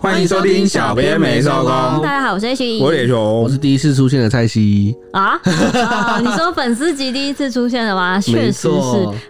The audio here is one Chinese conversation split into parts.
欢迎收听小编没收工。大家好，我是 H，我是铁雄，我是第一次出现的蔡西啊。啊，你说粉丝集第一次出现了吗？确实是。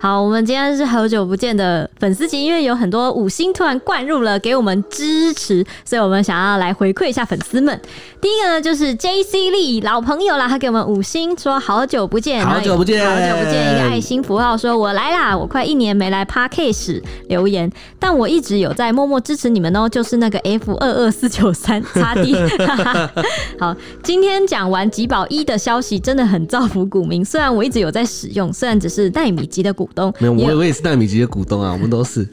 好，我们今天是好久不见的粉丝集，因为有很多五星突然灌入了，给我们支持，所以我们想要来回馈一下粉丝们。第一个呢，就是 J C 力老朋友啦，他给我们五星，说好久不见，好久不见，好久不见，一个爱心符号，说我来啦，我快一年没来 Podcast 留言，但我一直有在默默支持你们哦，就是那个 A。F 二二四九三擦地，好，今天讲完吉宝一的消息，真的很造福股民。虽然我一直有在使用，虽然只是奈米级的股东，没有，我我也是奈米级的股东啊，我们都是。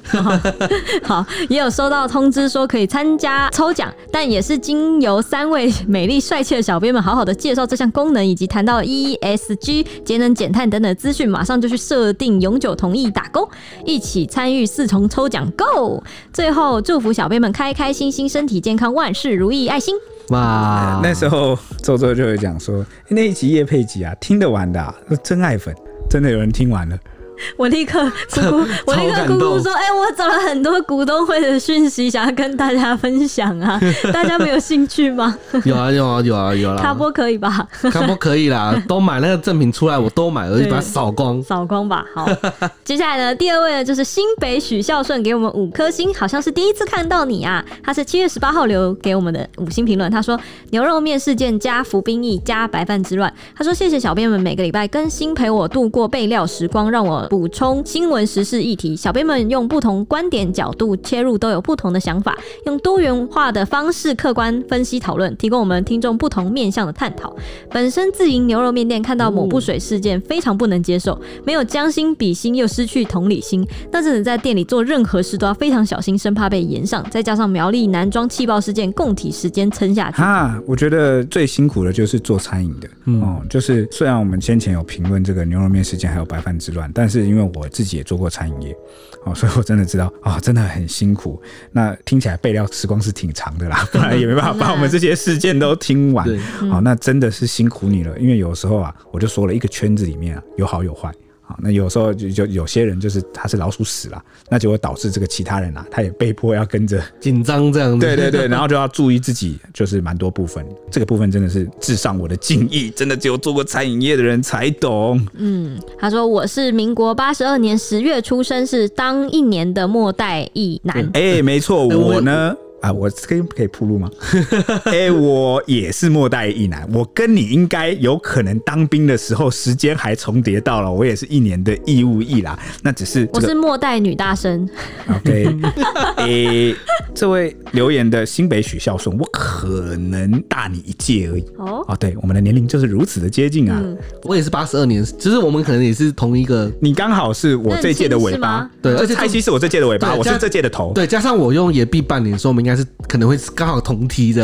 好，也有收到通知说可以参加抽奖，但也是经由三位美丽帅气的小编们好好的介绍这项功能，以及谈到 ESG 节能减碳等等资讯，马上就去设定永久同意打勾，一起参与四重抽奖，Go！最后祝福小编们开开心。心身体健康，万事如意，爱心哇！那时候周周就会讲说，那一集叶佩吉啊，听得完的、啊，真爱粉，真的有人听完了。我立刻咕咕，我立刻咕咕 说：“哎、欸，我找了很多股东会的讯息，想要跟大家分享啊，大家没有兴趣吗？”有啊，有啊，有啊，有啦。卡波可以吧？卡波可以啦，都买那个赠品出来，我都买，我就把它扫光，扫光吧。好，接下来呢，第二位呢，就是新北许孝顺给我们五颗星，好像是第一次看到你啊。他是七月十八号留给我们的五星评论，他说：“牛肉面事件加服兵役加白饭之乱。”他说：“谢谢小编们每个礼拜更新，陪我度过备料时光，让我。”补充新闻时事议题，小编们用不同观点角度切入，都有不同的想法，用多元化的方式客观分析讨论，提供我们听众不同面向的探讨。本身自营牛肉面店，看到某不水事件非常不能接受，没有将心比心，又失去同理心。那阵子在店里做任何事都要非常小心，生怕被炎上。再加上苗栗男装气爆事件，共体时间撑下去。哈，我觉得最辛苦的就是做餐饮的，嗯、哦，就是虽然我们先前有评论这个牛肉面事件，还有白饭之乱，但是因为我自己也做过餐饮业，哦，所以我真的知道啊、哦，真的很辛苦。那听起来备料时光是挺长的啦，不然也没办法把我们这些事件都听完。好、哦，那真的是辛苦你了。因为有时候啊，我就说了一个圈子里面啊，有好有坏。那有时候就就有些人就是他是老鼠屎啦，那就会导致这个其他人啊，他也被迫要跟着 紧张这样子。对对对，然后就要注意自己，就是蛮多部分。这个部分真的是致上我的敬意，真的只有做过餐饮业的人才懂。嗯，他说我是民国八十二年十月出生，是当一年的末代一男。哎、欸，没错，我呢。啊，我可以可以铺路吗？哎、欸，我也是末代一男，我跟你应该有可能当兵的时候时间还重叠到了，我也是一年的义务役啦。那只是、这个、我是末代女大生。OK，哎、欸，这位留言的新北许孝顺，我可能大你一届而已。哦，哦，对，我们的年龄就是如此的接近啊。嗯、我也是八十二年，其实我们可能也是同一个。你刚好是我这届的尾巴，对，而且蔡西是我这届的尾巴，我是这届的头。对，加上我用延毕半年，说我们应该。但是可能会刚好同梯的，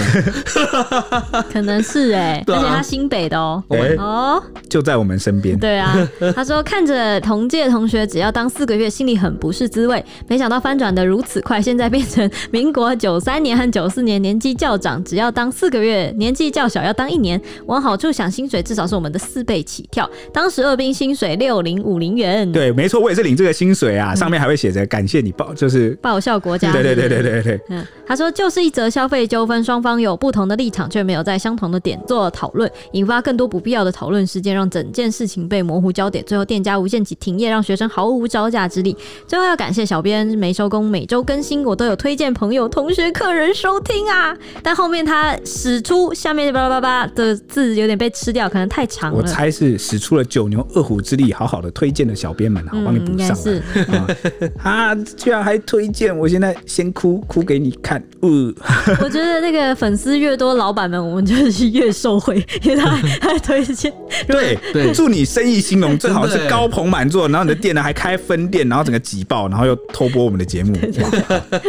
可能是哎、欸，而且他新北的哦、喔，欸、哦，就在我们身边。对啊，他说看着同届同学只要当四个月，心里很不是滋味。没想到翻转的如此快，现在变成民国九三年和九四年年纪较长，只要当四个月；年纪较小要当一年。往好处想，薪水至少是我们的四倍起跳。当时二兵薪水六零五零元，对，没错，我也是领这个薪水啊，上面还会写着感谢你报，就是报效国家。对对对对对对，嗯，他。说就是一则消费纠纷，双方有不同的立场，却没有在相同的点做讨论，引发更多不必要的讨论事件，让整件事情被模糊焦点。最后店家无限期停业，让学生毫无招架之力。最后要感谢小编没收工，每周更新，我都有推荐朋友、同学、客人收听啊。但后面他使出下面巴拉巴拉的字有点被吃掉，可能太长了。我猜是使出了九牛二虎之力，好好的推荐的小编们，我帮你补上。是啊，居然还推荐，我现在先哭哭给你看。嗯，我觉得那个粉丝越多，老板们我们就是越受惠，因为他 还，推荐。对对，祝你生意兴隆，最好是高朋满座，然后你的店呢还开分店，然后整个挤爆，然后又偷播我们的节目，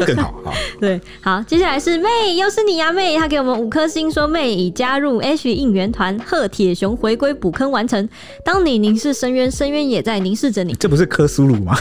更好哈。对，好，接下来是妹，又是你呀，妹，她给我们五颗星，说妹已加入 H 应援团，贺铁雄回归补坑完成。当你凝视深渊，深渊也在凝视着你。这不是科苏鲁吗？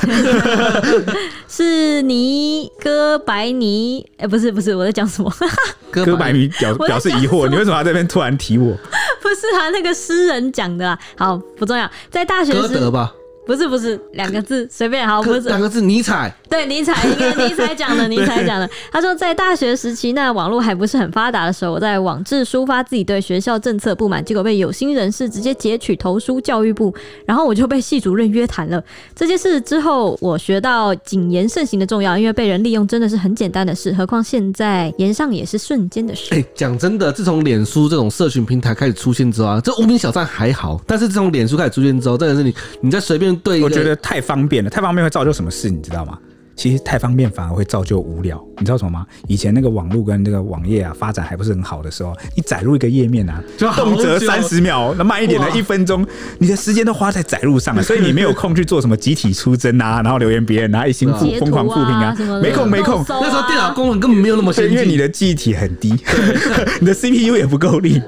是尼哥白尼，哎、欸，不是。不是我在讲什么？哥白尼表表示疑惑，你为什么要在这边突然提我？不是啊，那个诗人讲的啊。好，不重要。在大学时，歌德吧？不是不是两个字，随便好，不是两个字，尼采。对，尼采，尼采讲的，尼采讲的。他说，在大学时期，那网络还不是很发达的时候，我在网志抒发自己对学校政策不满，结果被有心人士直接截取投书教育部，然后我就被系主任约谈了。这件事之后，我学到谨言慎行的重要，因为被人利用真的是很简单的事，何况现在言上也是瞬间的事。哎、欸，讲真的，自从脸书这种社群平台开始出现之后啊，这无名小站还好，但是自从脸书开始出现之后，真的是你你在随便对，我觉得太方便了，太方便会造就什么事，你知道吗？其实太方便反而会造就无聊，你知道什么吗？以前那个网络跟那个网页啊发展还不是很好的时候，你载入一个页面啊，就动辄三十秒，那慢一点的一分钟，你的时间都花在载入上了，所以你没有空去做什么集体出征啊，然后留言别人啊，一心疯狂复评啊，没空没空。啊、那时候电脑功能根本没有那么先进，因为你的记忆体很低，你的 CPU 也不够力，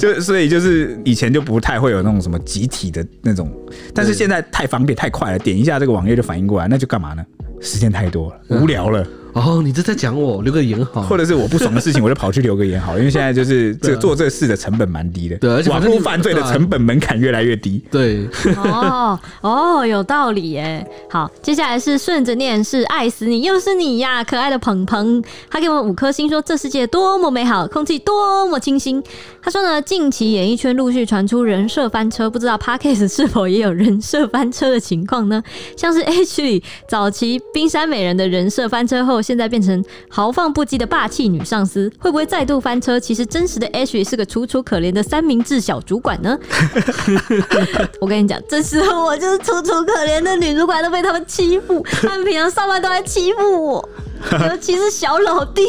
就所以就是以前就不太会有那种什么集体的那种，但是现在太方便太快了，点一下这个网页就反应过来，那就干嘛呢？时间太多了，无聊了。哦，你这在讲我留个言好，或者是我不爽的事情，我就跑去留个言好，因为现在就是 这个做这事的成本蛮低的，对，而且网络犯罪的成本门槛越来越低，对。哦哦，有道理耶。好，接下来是顺着念，是爱死你，又是你呀，可爱的鹏鹏，他给我们五颗星，说这世界多么美好，空气多么清新。他说呢，近期演艺圈陆续传出人设翻车，不知道 Podcast 是否也有 人设翻车的情况呢？像是 H 里早期冰山美人的人设翻车后。现在变成豪放不羁的霸气女上司，会不会再度翻车？其实真实的 Ashley 是个楚楚可怜的三明治小主管呢。我跟你讲，这时候我就是楚楚可怜的女主管，都被他们欺负，他们平常上班都在欺负我。尤其是小老弟，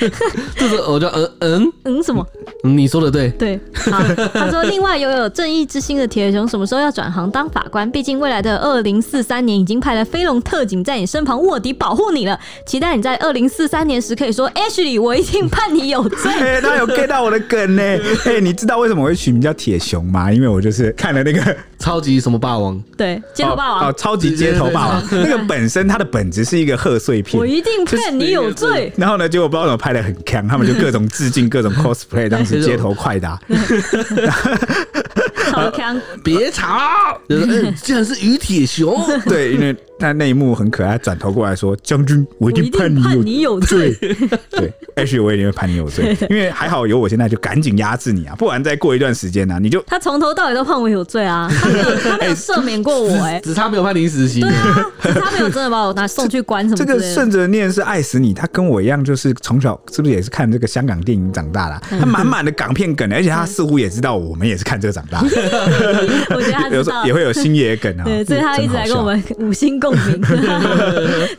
这是我叫嗯嗯嗯什么？你说的对对。好，他说，另外拥有正义之心的铁熊什么时候要转行当法官？毕竟未来的二零四三年已经派了飞龙特警在你身旁卧底保护你了。期待你在二零四三年时可以说，Ashley，我一定判你有罪。他有 get 到我的梗呢。哎，你知道为什么我会取名叫铁熊吗？因为我就是看了那个超级什么霸王，对，街头霸王哦，超级街头霸王。那个本身它的本质是一个贺岁片，我一定。骗你有罪，然后呢？结果不知道怎么拍的很强，他们就各种致敬，各种 cosplay，当时街头快打，好强！别吵，竟然是于铁雄，对，因为。他那一幕很可爱，转头过来说：“将军，我一定判你有罪。”对，Ashley，我一定会判你有罪，因为还好有我现在就赶紧压制你啊，不然再过一段时间呢，你就他从头到尾都判我有罪啊，他没有 他没有赦免过我，哎，只差没有判临时刑，对啊，只差没有真的把我拿送去关什么。这个顺着念是爱死你，他跟我一样，就是从小是不是也是看这个香港电影长大的？他满满的港片梗，而且他似乎也知道我们也是看这个长大的。我觉得他有时候也会有星爷梗啊，对，所以他一直来跟我们五星共鸣。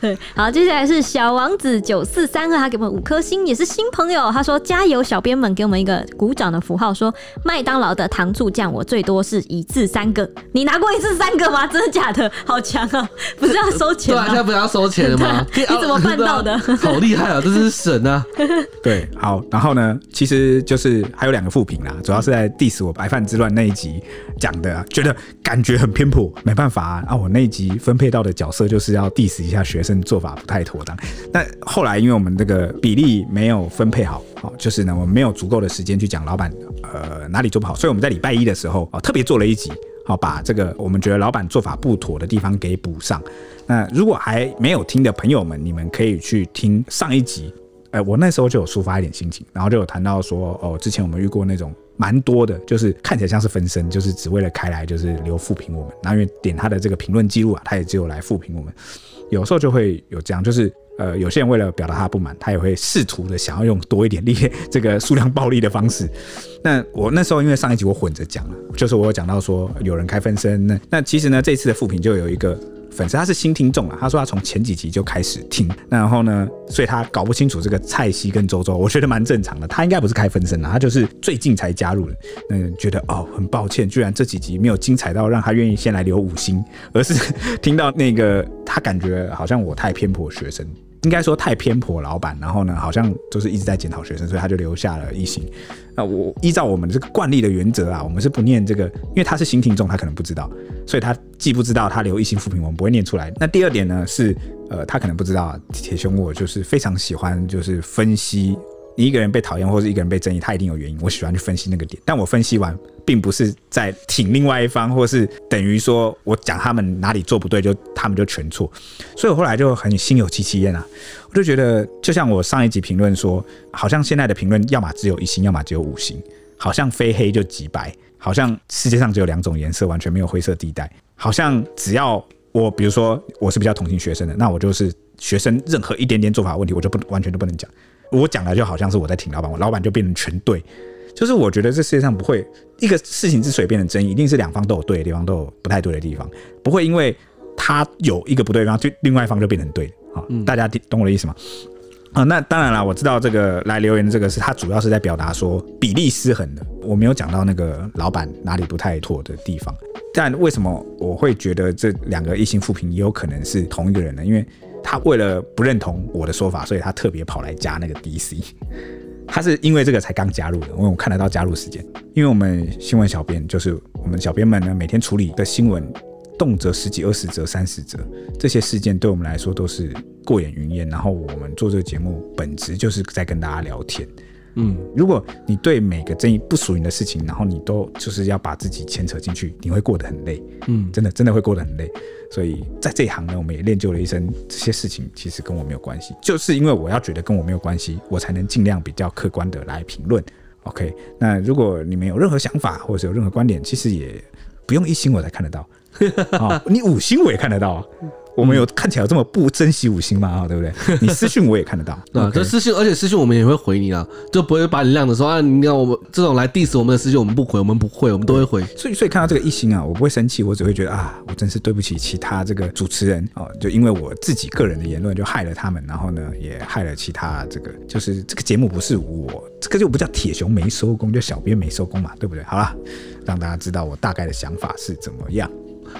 对，好，接下来是小王子九四三二，他给我们五颗星，也是新朋友。他说加油，小编们给我们一个鼓掌的符号。说麦当劳的糖醋酱，我最多是一次三个。你拿过一次三个吗？真的假的？好强啊！不是要收钱吗？对啊，现在不是要收钱了吗？你怎么办到的？好厉害啊！这是神啊！对，好，然后呢，其实就是还有两个副评啦，主要是在 diss 我白饭之乱那一集讲的，觉得感觉很偏颇，没办法啊，啊我那一集分配到的角色就是。是要 diss 一下学生做法不太妥当，但后来因为我们这个比例没有分配好，好就是呢，我们没有足够的时间去讲老板呃哪里做不好，所以我们在礼拜一的时候啊特别做了一集，好把这个我们觉得老板做法不妥的地方给补上。那如果还没有听的朋友们，你们可以去听上一集，呃，我那时候就有抒发一点心情，然后就有谈到说哦，之前我们遇过那种。蛮多的，就是看起来像是分身，就是只为了开来就是留负评我们。那因为点他的这个评论记录啊，他也只有来负评我们。有时候就会有这样，就是呃，有些人为了表达他不满，他也会试图的想要用多一点力，这个数量暴力的方式。那我那时候因为上一集我混着讲了，就是我有讲到说有人开分身，那那其实呢，这次的复评就有一个。粉丝他是新听众啊，他说他从前几集就开始听，那然后呢，所以他搞不清楚这个蔡西跟周周，我觉得蛮正常的。他应该不是开分身啊，他就是最近才加入的。嗯，觉得哦，很抱歉，居然这几集没有精彩到让他愿意先来留五星，而是听到那个他感觉好像我太偏颇学生。应该说太偏颇老板，然后呢，好像就是一直在检讨学生，所以他就留下了一星。那我依照我们这个惯例的原则啊，我们是不念这个，因为他是新听众，他可能不知道，所以他既不知道他留一星复评，我们不会念出来。那第二点呢是，呃，他可能不知道铁熊我就是非常喜欢就是分析你一个人被讨厌，或是一个人被争议，他一定有原因。我喜欢去分析那个点，但我分析完，并不是在挺另外一方，或是等于说我讲他们哪里做不对，就他们就全错。所以我后来就很心有戚戚焉啊，我就觉得，就像我上一集评论说，好像现在的评论，要么只有一星，要么只有五星，好像非黑就即白，好像世界上只有两种颜色，完全没有灰色地带，好像只要我，比如说我是比较同情学生的，那我就是学生任何一点点做法问题，我就不完全都不能讲。我讲的就好像是我在挺老板，我老板就变成全对。就是我觉得这世界上不会一个事情之所以变成争议，一定是两方都有对的地方，都有不太对的地方，不会因为他有一个不对的地方，就另外一方就变成对的。好，大家懂我的意思吗？啊，那当然了，我知道这个来留言的这个是他主要是在表达说比例失衡的，我没有讲到那个老板哪里不太妥的地方。但为什么我会觉得这两个异性复评也有可能是同一个人呢？因为他为了不认同我的说法，所以他特别跑来加那个 DC。他是因为这个才刚加入的，因为我看得到加入时间。因为我们新闻小编就是我们小编们呢，每天处理的新闻，动辄十几、二十则、三十则，这些事件对我们来说都是过眼云烟。然后我们做这个节目，本质就是在跟大家聊天。嗯，如果你对每个争议不属于你的事情，然后你都就是要把自己牵扯进去，你会过得很累。嗯，真的真的会过得很累。所以在这一行呢，我们也练就了一身，这些事情其实跟我没有关系，就是因为我要觉得跟我没有关系，我才能尽量比较客观的来评论。OK，那如果你们有任何想法或者是有任何观点，其实也不用一星我才看得到，哦，你五星我也看得到啊。我们有看起来有这么不珍惜五星吗？啊，对不对？你私信我也看得到，对，这私信，而且私信我们也会回你啊，就不会把你晾着说啊，你看我们这种来 diss 我们的私信，我们不回，我们不会，我们都会回。所以，所以看到这个一星啊，我不会生气，我只会觉得啊，我真是对不起其他这个主持人哦，就因为我自己个人的言论就害了他们，然后呢，也害了其他这个，就是这个节目不是我，这个就不叫铁熊没收工，就小编没收工嘛，对不对？好了，让大家知道我大概的想法是怎么样。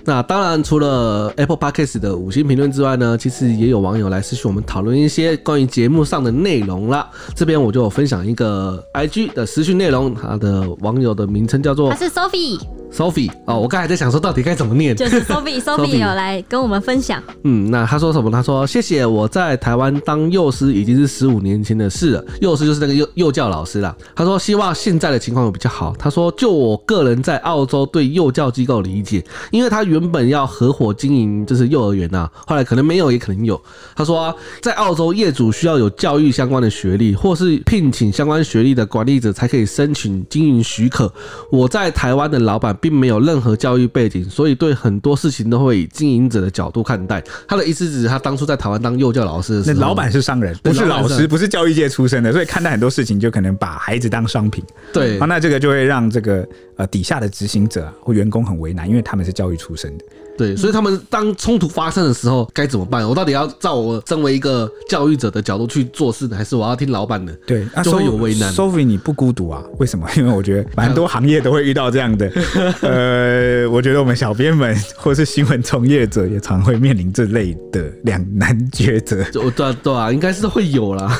那当然，除了 Apple Podcast 的五星评论之外呢，其实也有网友来私讯我们讨论一些关于节目上的内容啦。这边我就分享一个 IG 的私讯内容，他的网友的名称叫做，他是 Sophie。Sophie 哦，我刚才在想说到底该怎么念，就是 Sophie，Sophie 有来跟我们分享。嗯，那他说什么？他说谢谢，我在台湾当幼师已经是十五年前的事了。幼师就是那个幼幼教老师啦。他说希望现在的情况会比较好。他说就我个人在澳洲对幼教机构理解，因为他原本要合伙经营就是幼儿园呐，后来可能没有，也可能有。他说啊，在澳洲业主需要有教育相关的学历，或是聘请相关学历的管理者才可以申请经营许可。我在台湾的老板。并没有任何教育背景，所以对很多事情都会以经营者的角度看待。他的意思只是他当初在台湾当幼教老师的时候，那老板是商人，不是老师，不是教育界出身的，所以看待很多事情就可能把孩子当商品。对，那这个就会让这个呃底下的执行者或员工很为难，因为他们是教育出身的。对，所以他们当冲突发生的时候该怎么办？我到底要照我身为一个教育者的角度去做事呢，还是我要听老板的？对，就会有为难。Sophie，你不孤独啊？为什么？因为我觉得蛮多行业都会遇到这样的。呃，我觉得我们小编们或是新闻从业者也常会面临这类的两难抉择。对对对啊，应该是会有啦。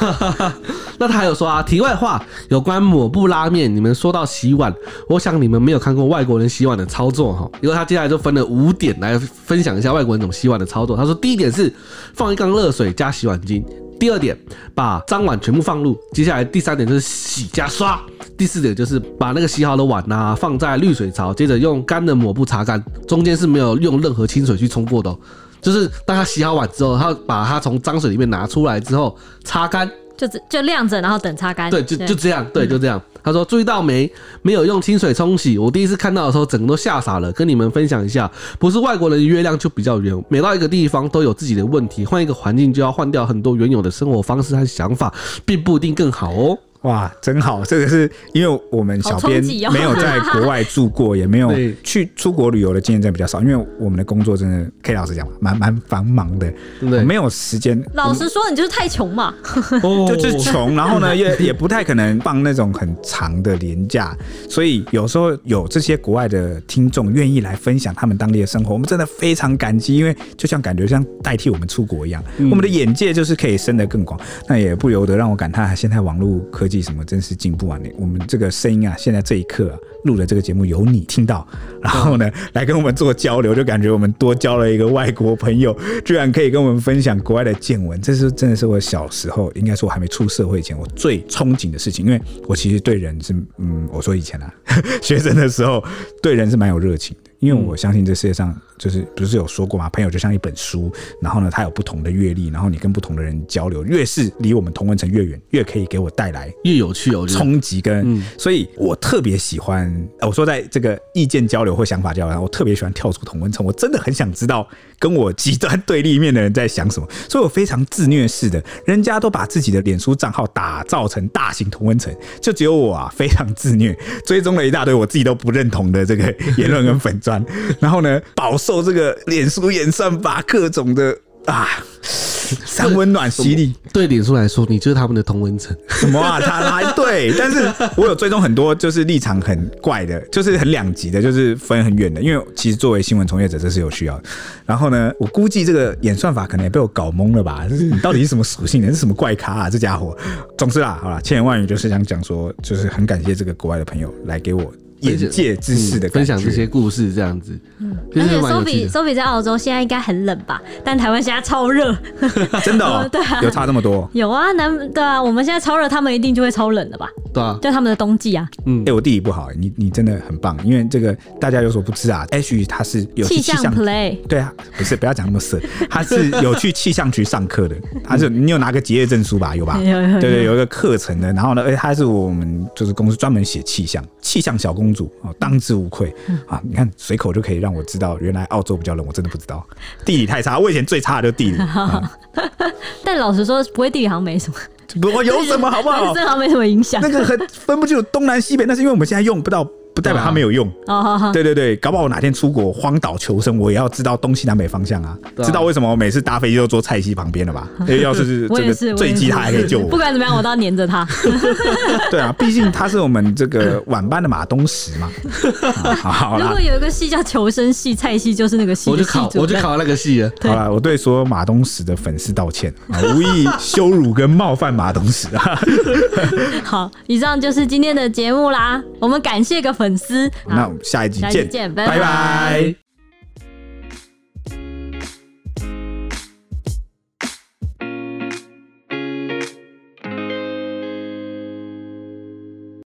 那他还有说啊，题外话，有关抹布拉面，你们说到洗碗，我想你们没有看过外国人洗碗的操作哈。因为他接下来就分了五点。来分享一下外国人怎么洗碗的操作。他说，第一点是放一缸热水加洗碗精；第二点把脏碗全部放入；接下来第三点就是洗加刷；第四点就是把那个洗好的碗呐、放在滤水槽，接着用干的抹布擦干，中间是没有用任何清水去冲过的、就是当他洗好碗之后，他把它从脏水里面拿出来之后擦干。就就晾着，然后等擦干。对，就就这样，对，就这样。他说：“注意到没？没有用清水冲洗。我第一次看到的时候，整个都吓傻了。跟你们分享一下，不是外国人月亮就比较圆。每到一个地方都有自己的问题，换一个环境就要换掉很多原有的生活方式和想法，并不一定更好哦。”哇，真好！这个是因为我们小编没有在国外住过，也没有 去出国旅游的经验，真的比较少。因为我们的工作真的，可以老实讲，蛮蛮繁忙的，对，没有时间。老实说，你就是太穷嘛，就是穷。然后呢，也 也不太可能放那种很长的年假，所以有时候有这些国外的听众愿意来分享他们当地的生活，我们真的非常感激，因为就像感觉像代替我们出国一样，我们的眼界就是可以伸得更广。那也不由得让我感叹，现在网络科技。什么真是进步啊！你我们这个声音啊，现在这一刻啊，录的这个节目有你听到，然后呢，来跟我们做交流，就感觉我们多交了一个外国朋友，居然可以跟我们分享国外的见闻。这是真的是我小时候，应该说我还没出社会前，我最憧憬的事情。因为我其实对人是，嗯，我说以前啊，学生的时候对人是蛮有热情的。因为我相信这世界上就是不是有说过嘛？朋友就像一本书，然后呢，他有不同的阅历，然后你跟不同的人交流，越是离我们同温层越远，越可以给我带来越有趣、有冲击跟。所以我特别喜欢，我说在这个意见交流或想法交流，我特别喜欢跳出同温层。我真的很想知道跟我极端对立面的人在想什么，所以我非常自虐式的，人家都把自己的脸书账号打造成大型同温层，就只有我啊，非常自虐，追踪了一大堆我自己都不认同的这个 言论跟粉专。然后呢，饱受这个脸书演算法各种的啊，三温暖洗礼。对脸书来说，你就是他们的同温层。什么啊？他来对，但是我有追踪很多，就是立场很怪的，就是很两极的，就是分很远的。因为其实作为新闻从业者，这是有需要的。然后呢，我估计这个演算法可能也被我搞懵了吧？就是你到底是什么属性的？是什么怪咖啊？这家伙。总之啦，好了，千言万语就是想讲说，就是很感谢这个国外的朋友来给我。眼界知识的分享这些故事，这样子。嗯，而且 Sophie Sophie 在澳洲现在应该很冷吧？但台湾现在超热，真的哦？对啊，有差这么多？有啊，南对啊，我们现在超热，他们一定就会超冷的吧？对啊，就他们的冬季啊。嗯，哎，我地理不好，你你真的很棒，因为这个大家有所不知啊，H 他是有气象 play，对啊，不是不要讲那么色，他是有去气象局上课的，他是你有拿个结业证书吧？有吧？有有对对，有一个课程的，然后呢，哎，他是我们就是公司专门写气象，气象小公主啊，当之无愧啊！你看随口就可以让我知道，原来澳洲比较冷，我真的不知道。地理太差，我以前最差的就是地理。嗯、但老实说，不会地理好像没什么，不有什么好不好？正好没什么影响。那个很分不清楚东南西北，那是因为我们现在用不到。不代表它没有用哦，对对对，搞不好我哪天出国荒岛求生，我也要知道东西南北方向啊，知道为什么我每次搭飞机都坐菜系旁边了吧？要是这个坠机，他还可以救我。不管怎么样，我都要黏着他。对啊，毕竟他是我们这个晚班的马东石嘛。好，如果有一个戏叫求生戏，菜系就是那个戏。我就考，我就考那个戏了。好了，我对所有马东石的粉丝道歉啊，无意羞辱跟冒犯马东石啊。好，以上就是今天的节目啦，我们感谢个粉。粉丝，那我们下一集见，拜拜。